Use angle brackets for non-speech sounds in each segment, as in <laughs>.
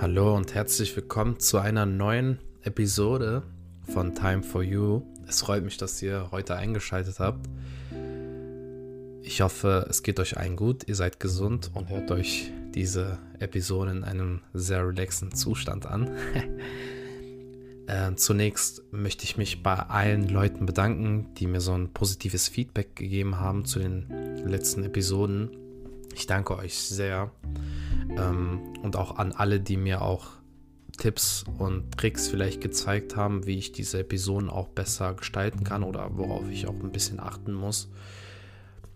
Hallo und herzlich willkommen zu einer neuen Episode von Time for You. Es freut mich, dass ihr heute eingeschaltet habt. Ich hoffe, es geht euch allen gut, ihr seid gesund und hört euch diese Episode in einem sehr relaxen Zustand an. <laughs> äh, zunächst möchte ich mich bei allen Leuten bedanken, die mir so ein positives Feedback gegeben haben zu den letzten Episoden. Ich danke euch sehr. Ähm, und auch an alle, die mir auch Tipps und Tricks vielleicht gezeigt haben, wie ich diese Episoden auch besser gestalten kann oder worauf ich auch ein bisschen achten muss.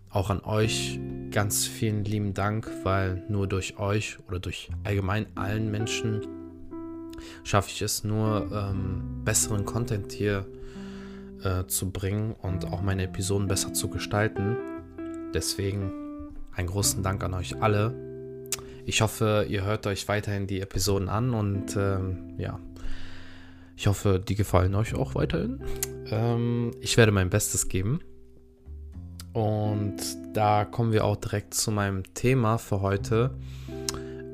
Auch an euch ganz vielen lieben Dank, weil nur durch euch oder durch allgemein allen Menschen schaffe ich es nur, ähm, besseren Content hier äh, zu bringen und auch meine Episoden besser zu gestalten. Deswegen einen großen Dank an euch alle ich hoffe, ihr hört euch weiterhin die Episoden an und ähm, ja, ich hoffe, die gefallen euch auch weiterhin. Ähm, ich werde mein Bestes geben. Und da kommen wir auch direkt zu meinem Thema für heute.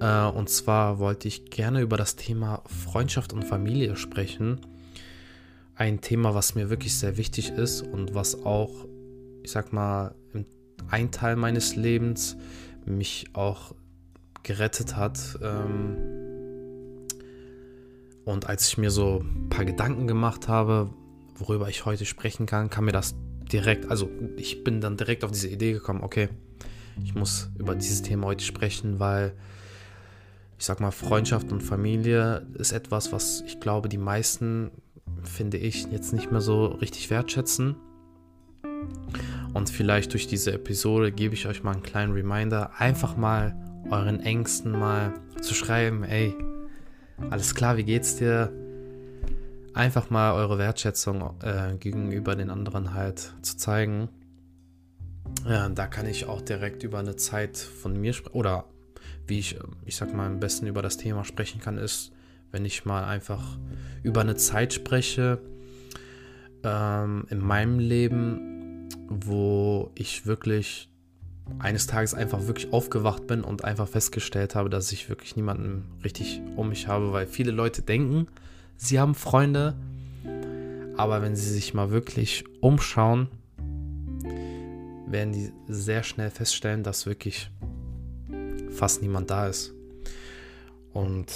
Äh, und zwar wollte ich gerne über das Thema Freundschaft und Familie sprechen. Ein Thema, was mir wirklich sehr wichtig ist und was auch, ich sag mal, ein Teil meines Lebens mich auch gerettet hat. Ähm, und als ich mir so ein paar Gedanken gemacht habe, worüber ich heute sprechen kann, kam mir das direkt, also ich bin dann direkt auf diese Idee gekommen, okay, ich muss über dieses Thema heute sprechen, weil ich sag mal, Freundschaft und Familie ist etwas, was ich glaube, die meisten, finde ich, jetzt nicht mehr so richtig wertschätzen. Und vielleicht durch diese Episode gebe ich euch mal einen kleinen Reminder, einfach mal euren Ängsten mal zu schreiben, ey, alles klar, wie geht's dir? Einfach mal eure Wertschätzung äh, gegenüber den anderen halt zu zeigen. Ja, da kann ich auch direkt über eine Zeit von mir sprechen. Oder wie ich, ich sag mal, am besten über das Thema sprechen kann, ist, wenn ich mal einfach über eine Zeit spreche ähm, in meinem Leben, wo ich wirklich eines Tages einfach wirklich aufgewacht bin und einfach festgestellt habe, dass ich wirklich niemanden richtig um mich habe, weil viele Leute denken, sie haben Freunde, aber wenn sie sich mal wirklich umschauen, werden die sehr schnell feststellen, dass wirklich fast niemand da ist. Und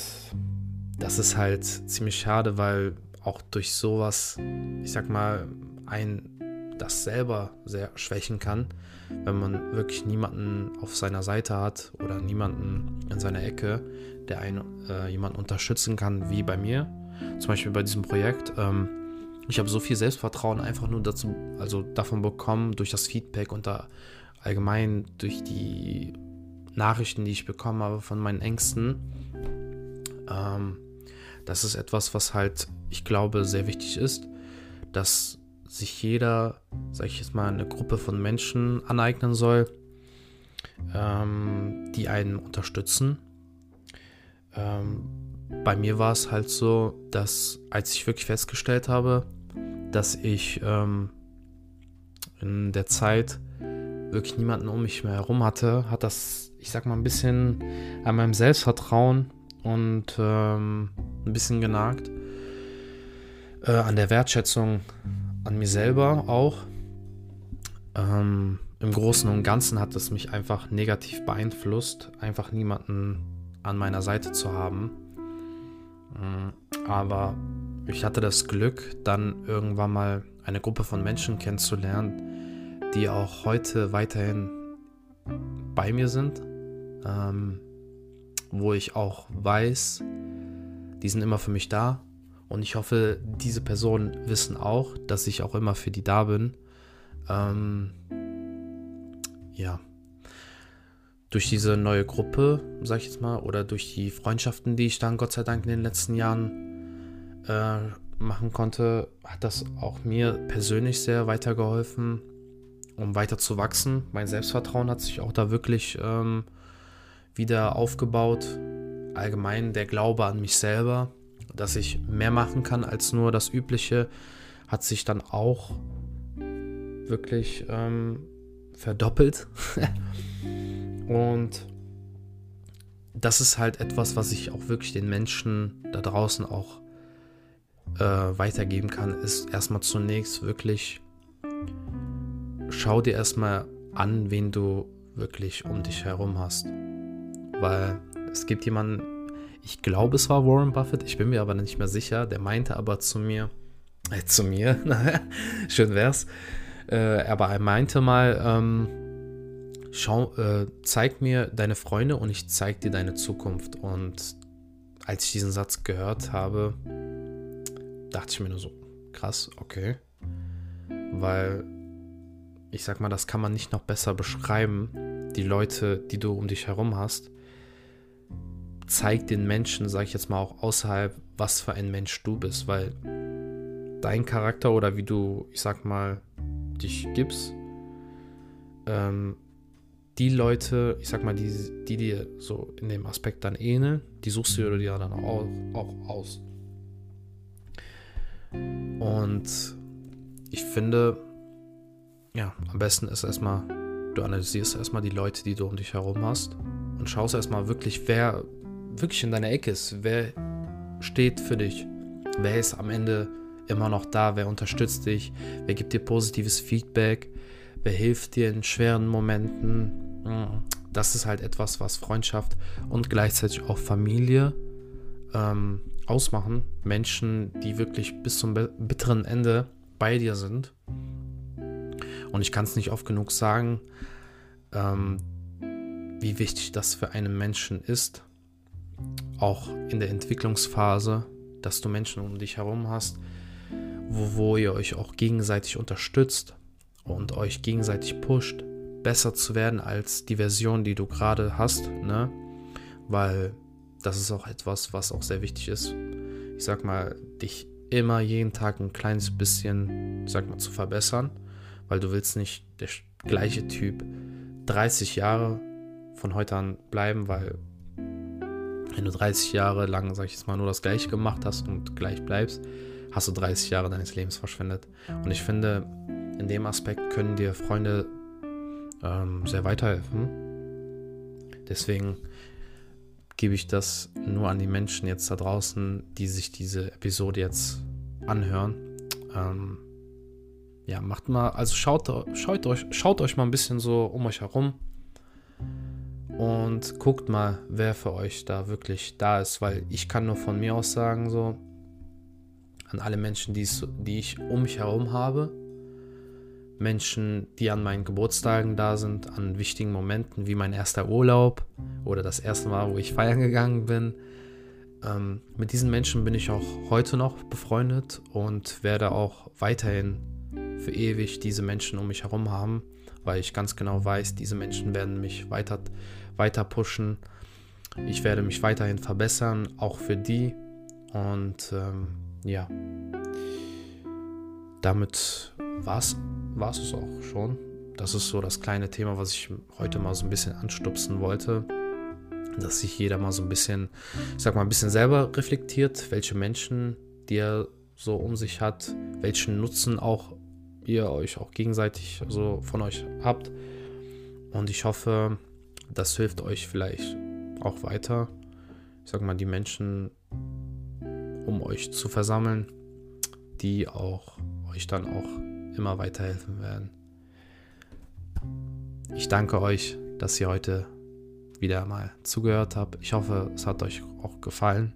das ist halt ziemlich schade, weil auch durch sowas, ich sag mal, ein das selber sehr schwächen kann, wenn man wirklich niemanden auf seiner Seite hat oder niemanden in seiner Ecke, der einen äh, jemanden unterstützen kann, wie bei mir. Zum Beispiel bei diesem Projekt. Ähm, ich habe so viel Selbstvertrauen einfach nur dazu, also davon bekommen, durch das Feedback und da allgemein durch die Nachrichten, die ich bekommen habe von meinen Ängsten. Ähm, das ist etwas, was halt, ich glaube, sehr wichtig ist, dass sich jeder, sag ich jetzt mal, eine Gruppe von Menschen aneignen soll, ähm, die einen unterstützen. Ähm, bei mir war es halt so, dass als ich wirklich festgestellt habe, dass ich ähm, in der Zeit wirklich niemanden um mich mehr herum hatte, hat das, ich sag mal, ein bisschen an meinem Selbstvertrauen und ähm, ein bisschen genagt. Äh, an der Wertschätzung an mir selber auch. Ähm, Im Großen und Ganzen hat es mich einfach negativ beeinflusst, einfach niemanden an meiner Seite zu haben. Mm, aber ich hatte das Glück, dann irgendwann mal eine Gruppe von Menschen kennenzulernen, die auch heute weiterhin bei mir sind, ähm, wo ich auch weiß, die sind immer für mich da, und ich hoffe, diese Personen wissen auch, dass ich auch immer für die da bin. Ähm, ja. Durch diese neue Gruppe, sag ich jetzt mal, oder durch die Freundschaften, die ich dann Gott sei Dank in den letzten Jahren äh, machen konnte, hat das auch mir persönlich sehr weitergeholfen, um weiter zu wachsen. Mein Selbstvertrauen hat sich auch da wirklich ähm, wieder aufgebaut. Allgemein der Glaube an mich selber dass ich mehr machen kann als nur das Übliche, hat sich dann auch wirklich ähm, verdoppelt. <laughs> Und das ist halt etwas, was ich auch wirklich den Menschen da draußen auch äh, weitergeben kann, ist erstmal zunächst wirklich, schau dir erstmal an, wen du wirklich um dich herum hast. Weil es gibt jemanden, ich glaube, es war Warren Buffett, ich bin mir aber nicht mehr sicher, der meinte aber zu mir, äh, zu mir, <laughs> schön wär's, äh, aber er meinte mal, ähm, schau, äh, zeig mir deine Freunde und ich zeig dir deine Zukunft. Und als ich diesen Satz gehört habe, dachte ich mir nur so, krass, okay. Weil, ich sag mal, das kann man nicht noch besser beschreiben. Die Leute, die du um dich herum hast, zeig den Menschen, sag ich jetzt mal auch außerhalb, was für ein Mensch du bist, weil dein Charakter oder wie du, ich sag mal, dich gibst, ähm, die Leute, ich sag mal, die, die dir so in dem Aspekt dann ähneln, die suchst du dir dann auch, auch aus. Und ich finde, ja, am besten ist erstmal, du analysierst erstmal die Leute, die du um dich herum hast und schaust erstmal wirklich, wer wirklich in deiner Ecke ist, wer steht für dich, wer ist am Ende immer noch da, wer unterstützt dich, wer gibt dir positives Feedback, wer hilft dir in schweren Momenten. Mm, das ist halt etwas, was Freundschaft und gleichzeitig auch Familie ähm, ausmachen. Menschen, die wirklich bis zum bitteren Ende bei dir sind. Und ich kann es nicht oft genug sagen, ähm, wie wichtig das für einen Menschen ist. Auch in der Entwicklungsphase, dass du Menschen um dich herum hast, wo, wo ihr euch auch gegenseitig unterstützt und euch gegenseitig pusht, besser zu werden als die Version, die du gerade hast, ne? Weil das ist auch etwas, was auch sehr wichtig ist. Ich sag mal, dich immer jeden Tag ein kleines bisschen, sag mal, zu verbessern, weil du willst nicht der gleiche Typ 30 Jahre von heute an bleiben, weil wenn du 30 Jahre lang, sag ich jetzt mal, nur das Gleiche gemacht hast und gleich bleibst, hast du 30 Jahre deines Lebens verschwendet. Und ich finde, in dem Aspekt können dir Freunde ähm, sehr weiterhelfen. Deswegen gebe ich das nur an die Menschen jetzt da draußen, die sich diese Episode jetzt anhören. Ähm, ja, macht mal, also schaut, schaut, euch, schaut euch mal ein bisschen so um euch herum und guckt mal, wer für euch da wirklich da ist, weil ich kann nur von mir aus sagen, so, an alle Menschen, die ich um mich herum habe. Menschen, die an meinen Geburtstagen da sind, an wichtigen Momenten wie mein erster Urlaub oder das erste Mal, wo ich feiern gegangen bin. Ähm, mit diesen Menschen bin ich auch heute noch befreundet und werde auch weiterhin für ewig diese Menschen um mich herum haben, weil ich ganz genau weiß, diese Menschen werden mich weiter, weiter pushen. Ich werde mich weiterhin verbessern, auch für die. Und ähm, ja, damit war es es auch schon. Das ist so das kleine Thema, was ich heute mal so ein bisschen anstupsen wollte. Dass sich jeder mal so ein bisschen, ich sag mal, ein bisschen selber reflektiert, welche Menschen, die er so um sich hat, welchen Nutzen auch ihr euch auch gegenseitig so von euch habt. Und ich hoffe, das hilft euch vielleicht auch weiter. Ich sag mal, die Menschen um euch zu versammeln, die auch euch dann auch immer weiterhelfen werden. Ich danke euch, dass ihr heute wieder mal zugehört habt. Ich hoffe, es hat euch auch gefallen.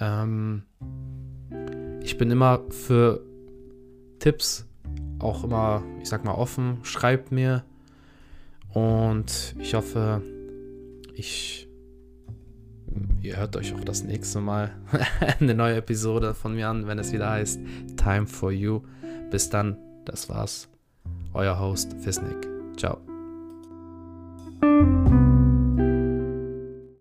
Ähm, ich bin immer für Tipps auch immer, ich sag mal, offen. Schreibt mir. Und ich hoffe, ich ihr hört euch auch das nächste Mal <laughs> eine neue Episode von mir an, wenn es wieder heißt Time for You. Bis dann, das war's. Euer Host Fisnik. Ciao.